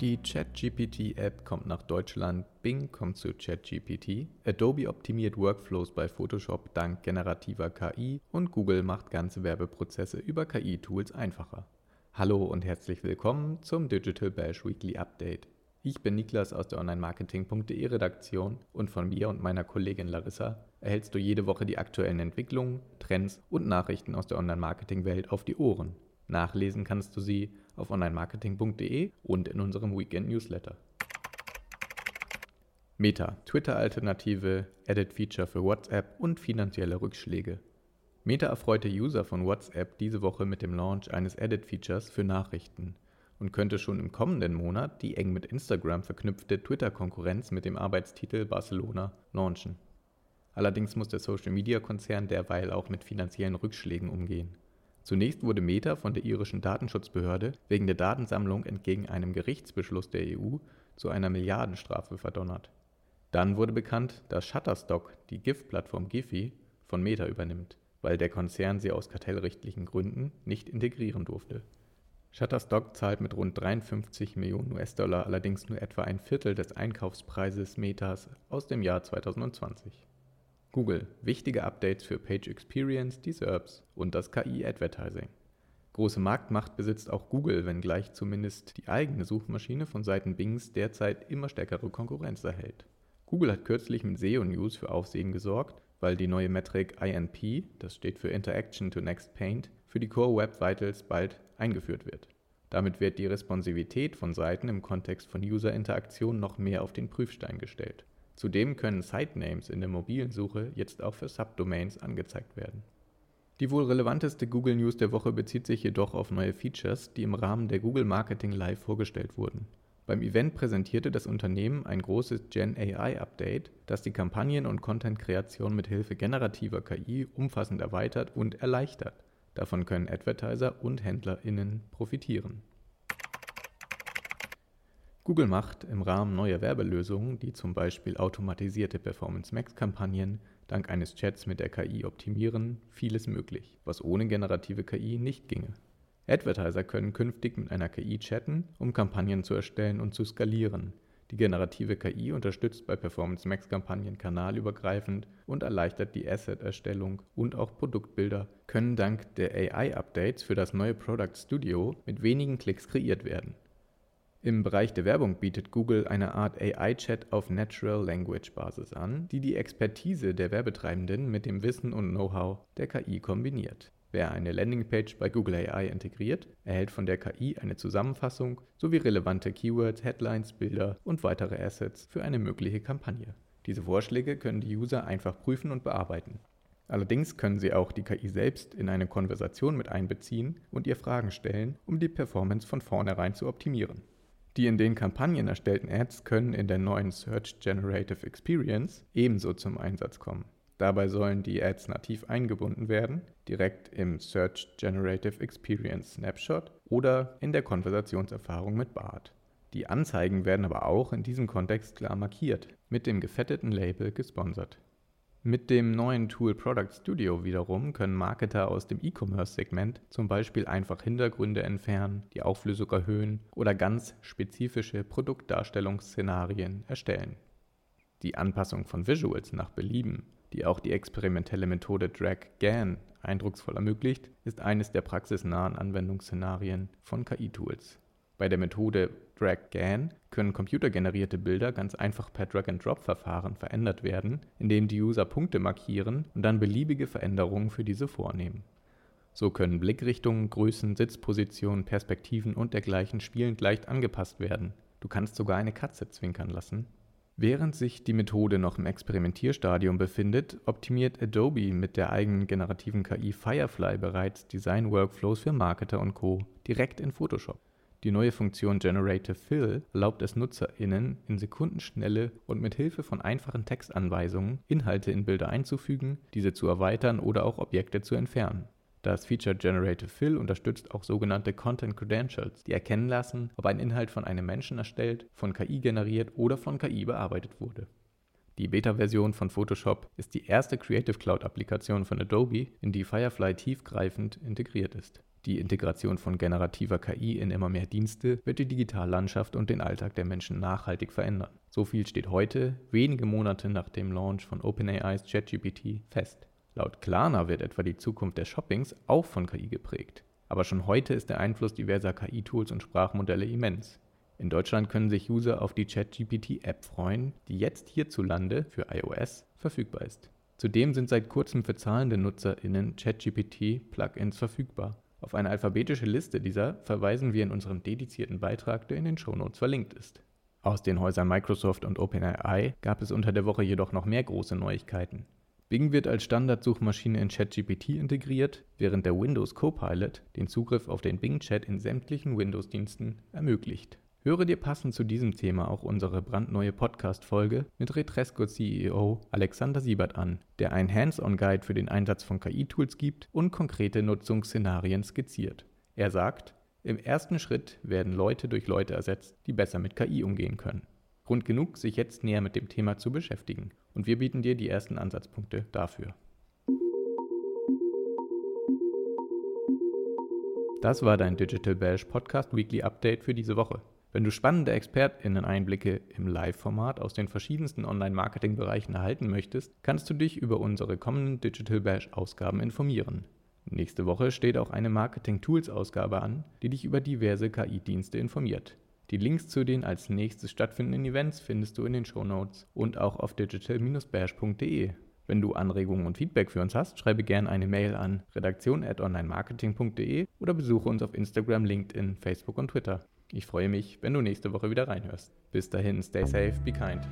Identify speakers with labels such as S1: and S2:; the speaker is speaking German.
S1: Die ChatGPT-App kommt nach Deutschland, Bing kommt zu ChatGPT, Adobe optimiert Workflows bei Photoshop dank generativer KI und Google macht ganze Werbeprozesse über KI-Tools einfacher. Hallo und herzlich willkommen zum Digital Bash Weekly Update. Ich bin Niklas aus der Online-Marketing.de Redaktion und von mir und meiner Kollegin Larissa erhältst du jede Woche die aktuellen Entwicklungen, Trends und Nachrichten aus der Online-Marketing-Welt auf die Ohren. Nachlesen kannst du sie auf onlinemarketing.de und in unserem Weekend Newsletter. Meta, Twitter-Alternative, Edit-Feature für WhatsApp und finanzielle Rückschläge. Meta erfreute User von WhatsApp diese Woche mit dem Launch eines Edit-Features für Nachrichten und könnte schon im kommenden Monat die eng mit Instagram verknüpfte Twitter-Konkurrenz mit dem Arbeitstitel Barcelona launchen. Allerdings muss der Social-Media-Konzern derweil auch mit finanziellen Rückschlägen umgehen. Zunächst wurde Meta von der irischen Datenschutzbehörde wegen der Datensammlung entgegen einem Gerichtsbeschluss der EU zu einer Milliardenstrafe verdonnert. Dann wurde bekannt, dass Shutterstock die GIF-Plattform Giphy von Meta übernimmt, weil der Konzern sie aus kartellrechtlichen Gründen nicht integrieren durfte. Shutterstock zahlt mit rund 53 Millionen US-Dollar allerdings nur etwa ein Viertel des Einkaufspreises Metas aus dem Jahr 2020. Google. Wichtige Updates für Page Experience, die SERPs und das KI-Advertising. Große Marktmacht besitzt auch Google, wenngleich zumindest die eigene Suchmaschine von Seiten Bings derzeit immer stärkere Konkurrenz erhält. Google hat kürzlich mit SEO News für Aufsehen gesorgt, weil die neue Metrik INP, das steht für Interaction to Next Paint, für die Core Web Vitals bald eingeführt wird. Damit wird die Responsivität von Seiten im Kontext von User-Interaktion noch mehr auf den Prüfstein gestellt. Zudem können Sitenames in der mobilen Suche jetzt auch für Subdomains angezeigt werden. Die wohl relevanteste Google News der Woche bezieht sich jedoch auf neue Features, die im Rahmen der Google Marketing Live vorgestellt wurden. Beim Event präsentierte das Unternehmen ein großes Gen AI Update, das die Kampagnen- und Content-Kreation mit Hilfe generativer KI umfassend erweitert und erleichtert. Davon können Advertiser und HändlerInnen profitieren. Google macht im Rahmen neuer Werbelösungen, die zum Beispiel automatisierte Performance Max-Kampagnen dank eines Chats mit der KI optimieren, vieles möglich, was ohne generative KI nicht ginge. Advertiser können künftig mit einer KI chatten, um Kampagnen zu erstellen und zu skalieren. Die generative KI unterstützt bei Performance Max Kampagnen kanalübergreifend und erleichtert die Asset-Erstellung und auch Produktbilder können dank der AI-Updates für das neue Product Studio mit wenigen Klicks kreiert werden. Im Bereich der Werbung bietet Google eine Art AI-Chat auf Natural Language Basis an, die die Expertise der Werbetreibenden mit dem Wissen und Know-how der KI kombiniert. Wer eine Landingpage bei Google AI integriert, erhält von der KI eine Zusammenfassung sowie relevante Keywords, Headlines, Bilder und weitere Assets für eine mögliche Kampagne. Diese Vorschläge können die User einfach prüfen und bearbeiten. Allerdings können sie auch die KI selbst in eine Konversation mit einbeziehen und ihr Fragen stellen, um die Performance von vornherein zu optimieren. Die in den Kampagnen erstellten Ads können in der neuen Search Generative Experience ebenso zum Einsatz kommen. Dabei sollen die Ads nativ eingebunden werden, direkt im Search Generative Experience Snapshot oder in der Konversationserfahrung mit BART. Die Anzeigen werden aber auch in diesem Kontext klar markiert, mit dem gefetteten Label gesponsert. Mit dem neuen Tool Product Studio wiederum können Marketer aus dem E-Commerce-Segment zum Beispiel einfach Hintergründe entfernen, die Auflösung erhöhen oder ganz spezifische Produktdarstellungsszenarien erstellen. Die Anpassung von Visuals nach Belieben, die auch die experimentelle Methode Drag-Gan eindrucksvoll ermöglicht, ist eines der praxisnahen Anwendungsszenarien von KI-Tools. Bei der Methode Drag-Gan können computergenerierte Bilder ganz einfach per Drag-and-Drop-Verfahren verändert werden, indem die User Punkte markieren und dann beliebige Veränderungen für diese vornehmen. So können Blickrichtungen, Größen, Sitzpositionen, Perspektiven und dergleichen spielend leicht angepasst werden. Du kannst sogar eine Katze zwinkern lassen. Während sich die Methode noch im Experimentierstadium befindet, optimiert Adobe mit der eigenen generativen KI Firefly bereits Design-Workflows für Marketer und Co. direkt in Photoshop. Die neue Funktion Generative Fill erlaubt es NutzerInnen in Sekundenschnelle und mit Hilfe von einfachen Textanweisungen Inhalte in Bilder einzufügen, diese zu erweitern oder auch Objekte zu entfernen. Das Feature Generative Fill unterstützt auch sogenannte Content Credentials, die erkennen lassen, ob ein Inhalt von einem Menschen erstellt, von KI generiert oder von KI bearbeitet wurde. Die Beta-Version von Photoshop ist die erste Creative Cloud-Applikation von Adobe, in die Firefly tiefgreifend integriert ist. Die Integration von generativer KI in immer mehr Dienste wird die Digitallandschaft und den Alltag der Menschen nachhaltig verändern. So viel steht heute, wenige Monate nach dem Launch von OpenAIs ChatGPT, fest. Laut Klarna wird etwa die Zukunft des Shoppings auch von KI geprägt. Aber schon heute ist der Einfluss diverser KI-Tools und Sprachmodelle immens. In Deutschland können sich User auf die ChatGPT-App freuen, die jetzt hierzulande für iOS verfügbar ist. Zudem sind seit kurzem für zahlende NutzerInnen ChatGPT-Plugins verfügbar. Auf eine alphabetische Liste dieser verweisen wir in unserem dedizierten Beitrag, der in den Shownotes verlinkt ist. Aus den Häusern Microsoft und OpenAI gab es unter der Woche jedoch noch mehr große Neuigkeiten. Bing wird als Standardsuchmaschine in ChatGPT integriert, während der Windows Copilot den Zugriff auf den Bing Chat in sämtlichen Windows-Diensten ermöglicht. Höre dir passend zu diesem Thema auch unsere brandneue Podcast-Folge mit Retresco CEO Alexander Siebert an, der einen Hands-on-Guide für den Einsatz von KI-Tools gibt und konkrete Nutzungsszenarien skizziert. Er sagt, im ersten Schritt werden Leute durch Leute ersetzt, die besser mit KI umgehen können. Grund genug, sich jetzt näher mit dem Thema zu beschäftigen. Und wir bieten dir die ersten Ansatzpunkte dafür. Das war dein Digital Bash Podcast Weekly Update für diese Woche. Wenn du spannende ExpertInnen-Einblicke im Live-Format aus den verschiedensten Online-Marketing-Bereichen erhalten möchtest, kannst du dich über unsere kommenden Digital Bash-Ausgaben informieren. Nächste Woche steht auch eine Marketing-Tools-Ausgabe an, die dich über diverse KI-Dienste informiert. Die Links zu den als nächstes stattfindenden Events findest du in den Shownotes und auch auf digital-bash.de. Wenn du Anregungen und Feedback für uns hast, schreibe gerne eine Mail an redaktion.onlinemarketing.de oder besuche uns auf Instagram, LinkedIn, Facebook und Twitter. Ich freue mich, wenn du nächste Woche wieder reinhörst. Bis dahin, stay safe, be kind.